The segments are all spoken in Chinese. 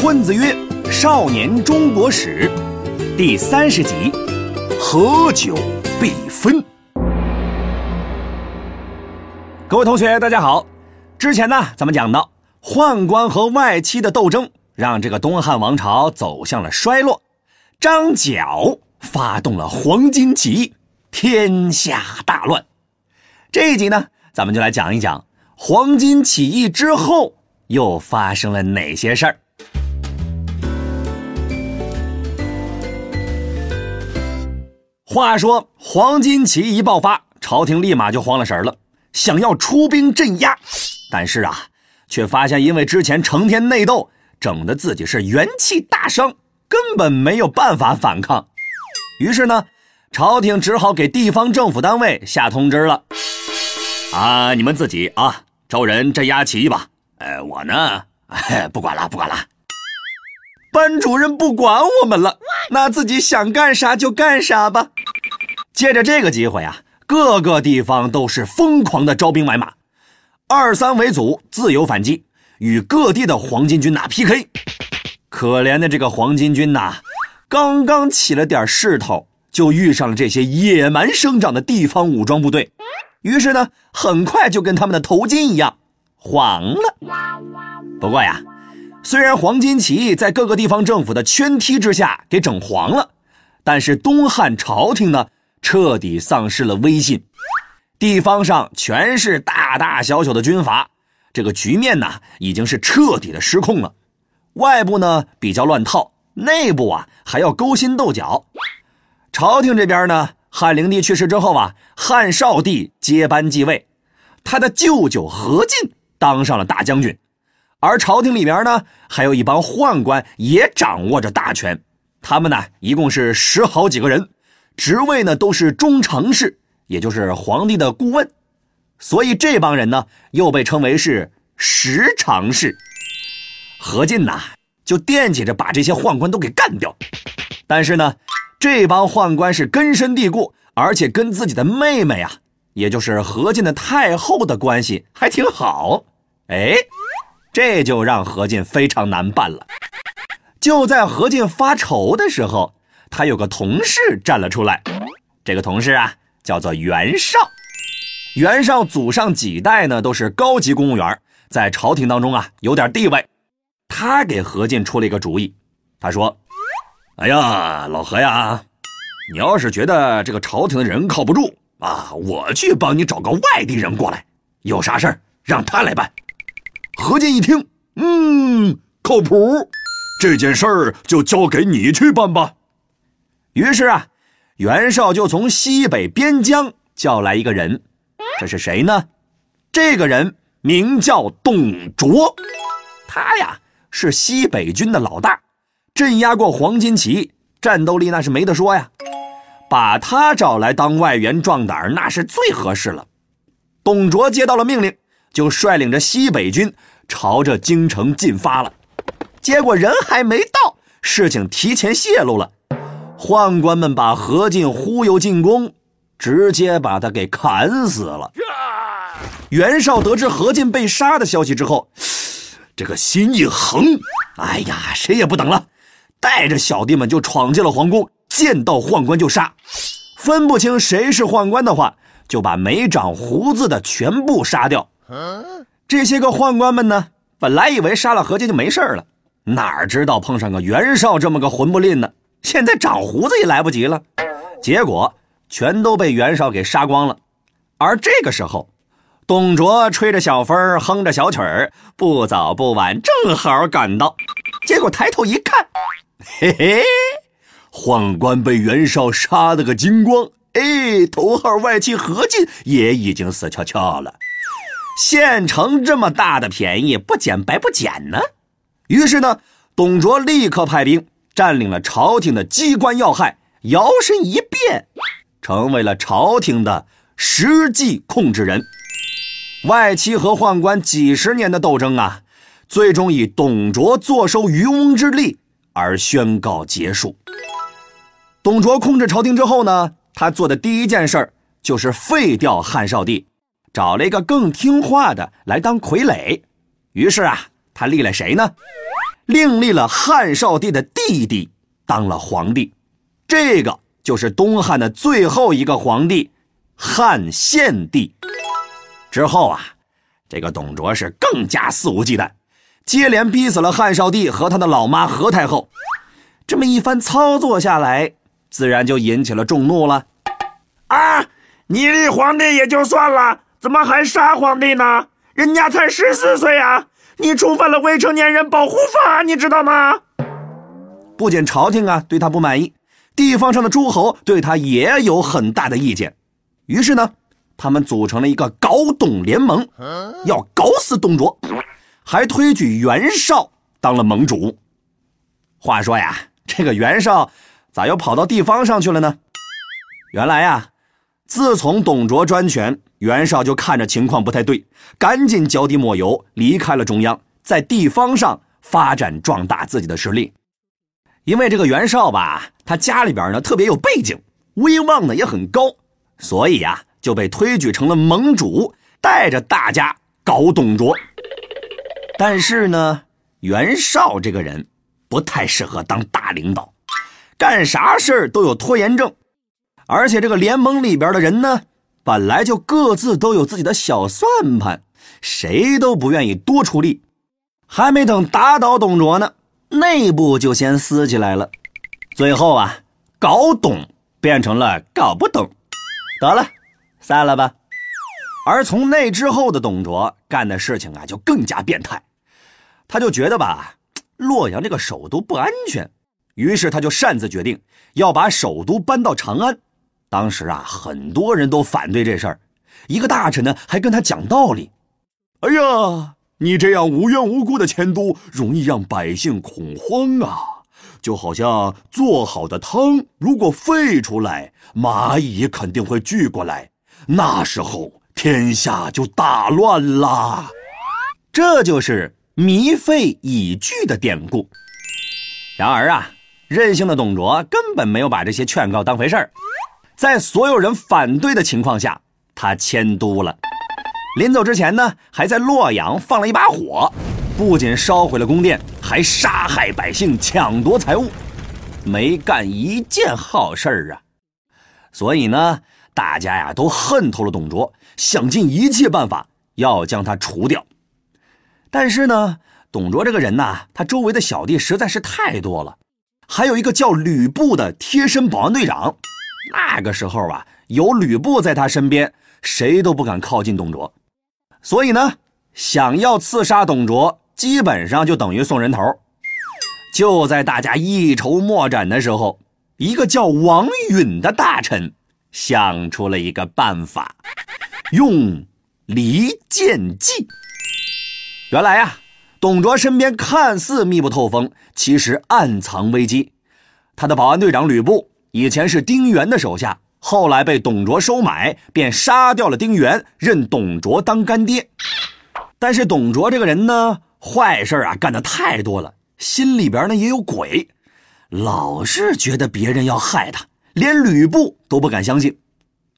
混子曰《少年中国史》第三十集：合久必分。各位同学，大家好。之前呢，咱们讲到宦官和外戚的斗争，让这个东汉王朝走向了衰落。张角发动了黄巾起义，天下大乱。这一集呢，咱们就来讲一讲黄巾起义之后又发生了哪些事儿。话说黄巾起义一爆发，朝廷立马就慌了神了，想要出兵镇压，但是啊，却发现因为之前成天内斗，整的自己是元气大伤，根本没有办法反抗。于是呢，朝廷只好给地方政府单位下通知了：啊，你们自己啊，招人镇压起义吧。呃，我呢，不管了，不管了。班主任不管我们了，那自己想干啥就干啥吧。借着这个机会啊，各个地方都是疯狂的招兵买马，二三为组，自由反击，与各地的黄巾军呐 PK。可怜的这个黄巾军呐，刚刚起了点势头，就遇上了这些野蛮生长的地方武装部队，于是呢，很快就跟他们的头巾一样黄了。不过呀。虽然黄巾起义在各个地方政府的圈踢之下给整黄了，但是东汉朝廷呢彻底丧失了威信，地方上全是大大小小的军阀，这个局面呢已经是彻底的失控了。外部呢比较乱套，内部啊还要勾心斗角。朝廷这边呢，汉灵帝去世之后啊，汉少帝接班继位，他的舅舅何进当上了大将军。而朝廷里边呢，还有一帮宦官也掌握着大权，他们呢一共是十好几个人，职位呢都是中常侍，也就是皇帝的顾问，所以这帮人呢又被称为是十常侍。何进呐就惦记着把这些宦官都给干掉，但是呢，这帮宦官是根深蒂固，而且跟自己的妹妹啊，也就是何进的太后的关系还挺好，哎。这就让何进非常难办了。就在何进发愁的时候，他有个同事站了出来。这个同事啊，叫做袁绍。袁绍祖上几代呢，都是高级公务员，在朝廷当中啊有点地位。他给何进出了一个主意，他说：“哎呀，老何呀，你要是觉得这个朝廷的人靠不住啊，我去帮你找个外地人过来，有啥事儿让他来办。”何进一听，嗯，靠谱，这件事儿就交给你去办吧。于是啊，袁绍就从西北边疆叫来一个人，这是谁呢？这个人名叫董卓，他呀是西北军的老大，镇压过黄巾起义，战斗力那是没得说呀。把他找来当外援壮胆，那是最合适了。董卓接到了命令。就率领着西北军朝着京城进发了，结果人还没到，事情提前泄露了。宦官们把何进忽悠进宫，直接把他给砍死了。袁绍得知何进被杀的消息之后，这个心一横，哎呀，谁也不等了，带着小弟们就闯进了皇宫，见到宦官就杀。分不清谁是宦官的话，就把没长胡子的全部杀掉。嗯这些个宦官们呢，本来以为杀了何进就没事了，哪知道碰上个袁绍这么个混不吝呢？现在长胡子也来不及了，结果全都被袁绍给杀光了。而这个时候，董卓吹着小风，哼着小曲儿，不早不晚，正好赶到。结果抬头一看，嘿嘿，宦官被袁绍杀了个精光，哎，头号外戚何进也已经死翘翘了。县城这么大的便宜，不捡白不捡呢。于是呢，董卓立刻派兵占领了朝廷的机关要害，摇身一变，成为了朝廷的实际控制人。外戚和宦官几十年的斗争啊，最终以董卓坐收渔翁之利而宣告结束。董卓控制朝廷之后呢，他做的第一件事就是废掉汉少帝。找了一个更听话的来当傀儡，于是啊，他立了谁呢？另立了汉少帝的弟弟当了皇帝，这个就是东汉的最后一个皇帝汉献帝。之后啊，这个董卓是更加肆无忌惮，接连逼死了汉少帝和他的老妈何太后。这么一番操作下来，自然就引起了众怒了。啊，你立皇帝也就算了，怎么还杀皇帝呢？人家才十四岁啊！你触犯了未成年人保护法，你知道吗？不仅朝廷啊对他不满意，地方上的诸侯对他也有很大的意见。于是呢，他们组成了一个搞董联盟，要搞死董卓，还推举袁绍当了盟主。话说呀，这个袁绍咋又跑到地方上去了呢？原来呀，自从董卓专权。袁绍就看着情况不太对，赶紧脚底抹油，离开了中央，在地方上发展壮大自己的实力。因为这个袁绍吧，他家里边呢特别有背景，威望呢也很高，所以呀就被推举成了盟主，带着大家搞董卓。但是呢，袁绍这个人不太适合当大领导，干啥事都有拖延症，而且这个联盟里边的人呢。本来就各自都有自己的小算盘，谁都不愿意多出力。还没等打倒董卓呢，内部就先撕起来了。最后啊，搞懂变成了搞不懂，得了，散了吧。而从那之后的董卓干的事情啊，就更加变态。他就觉得吧，洛阳这个首都不安全，于是他就擅自决定要把首都搬到长安。当时啊，很多人都反对这事儿，一个大臣呢还跟他讲道理：“哎呀，你这样无缘无故的迁都，容易让百姓恐慌啊！就好像做好的汤，如果沸出来，蚂蚁肯定会聚过来，那时候天下就大乱啦。”这就是“糜沸以聚”的典故。然而啊，任性的董卓根本没有把这些劝告当回事儿。在所有人反对的情况下，他迁都了。临走之前呢，还在洛阳放了一把火，不仅烧毁了宫殿，还杀害百姓，抢夺财物，没干一件好事儿啊！所以呢，大家呀都恨透了董卓，想尽一切办法要将他除掉。但是呢，董卓这个人呐，他周围的小弟实在是太多了，还有一个叫吕布的贴身保安队长。那个时候啊，有吕布在他身边，谁都不敢靠近董卓。所以呢，想要刺杀董卓，基本上就等于送人头。就在大家一筹莫展的时候，一个叫王允的大臣想出了一个办法，用离间计。原来啊，董卓身边看似密不透风，其实暗藏危机。他的保安队长吕布。以前是丁原的手下，后来被董卓收买，便杀掉了丁原，认董卓当干爹。但是董卓这个人呢，坏事啊干的太多了，心里边呢也有鬼，老是觉得别人要害他，连吕布都不敢相信。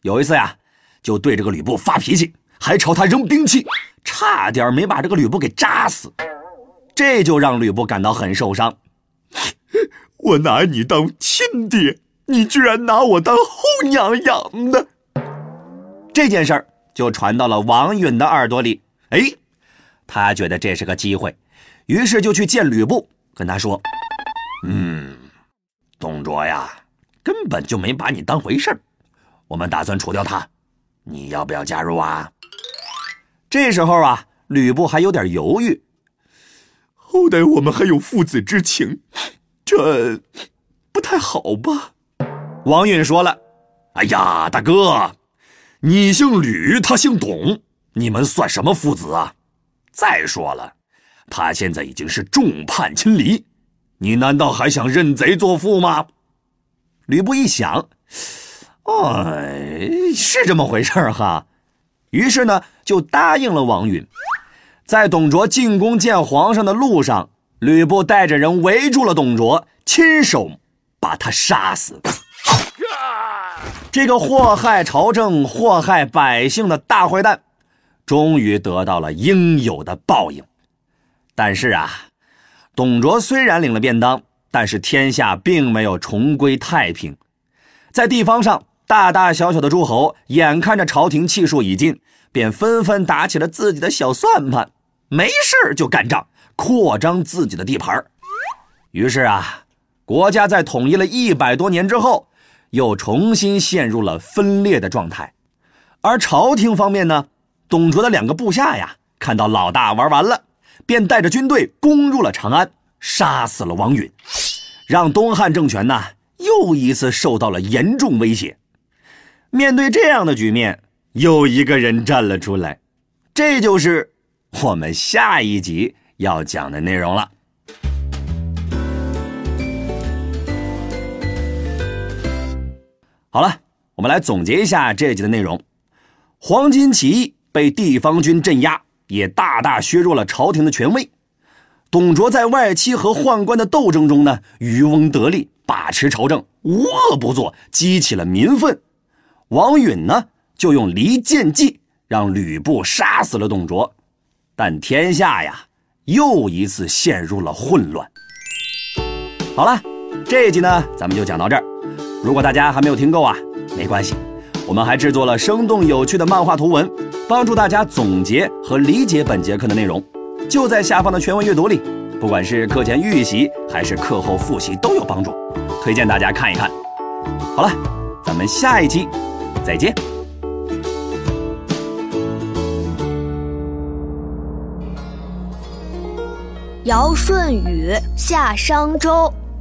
有一次呀，就对这个吕布发脾气，还朝他扔兵器，差点没把这个吕布给扎死。这就让吕布感到很受伤。我拿你当亲爹。你居然拿我当后娘养的！这件事儿就传到了王允的耳朵里。哎，他觉得这是个机会，于是就去见吕布，跟他说：“嗯，董卓呀，根本就没把你当回事儿，我们打算除掉他，你要不要加入啊？”这时候啊，吕布还有点犹豫。好歹我们还有父子之情，这不太好吧？王允说了：“哎呀，大哥，你姓吕，他姓董，你们算什么父子啊？再说了，他现在已经是众叛亲离，你难道还想认贼作父吗？”吕布一想，哎，是这么回事哈，于是呢就答应了王允。在董卓进宫见皇上的路上，吕布带着人围住了董卓，亲手把他杀死。这个祸害朝政、祸害百姓的大坏蛋，终于得到了应有的报应。但是啊，董卓虽然领了便当，但是天下并没有重归太平，在地方上大大小小的诸侯眼看着朝廷气数已尽，便纷纷打起了自己的小算盘，没事就干仗，扩张自己的地盘。于是啊，国家在统一了一百多年之后，又重新陷入了分裂的状态。而朝廷方面呢，董卓的两个部下呀，看到老大玩完了，便带着军队攻入了长安，杀死了王允，让东汉政权呢又一次受到了严重威胁。面对这样的局面，又一个人站了出来，这就是我们下一集要讲的内容了。好了，我们来总结一下这一集的内容。黄巾起义被地方军镇压，也大大削弱了朝廷的权威。董卓在外戚和宦官的斗争中呢，渔翁得利，把持朝政，无恶不作，激起了民愤。王允呢，就用离间计让吕布杀死了董卓，但天下呀，又一次陷入了混乱。好了，这一集呢，咱们就讲到这儿。如果大家还没有听够啊，没关系。我们还制作了生动有趣的漫画图文，帮助大家总结和理解本节课的内容，就在下方的全文阅读里。不管是课前预习还是课后复习都有帮助，推荐大家看一看。好了，咱们下一期再见。尧舜禹夏商周，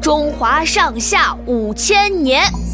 中华上下五千年。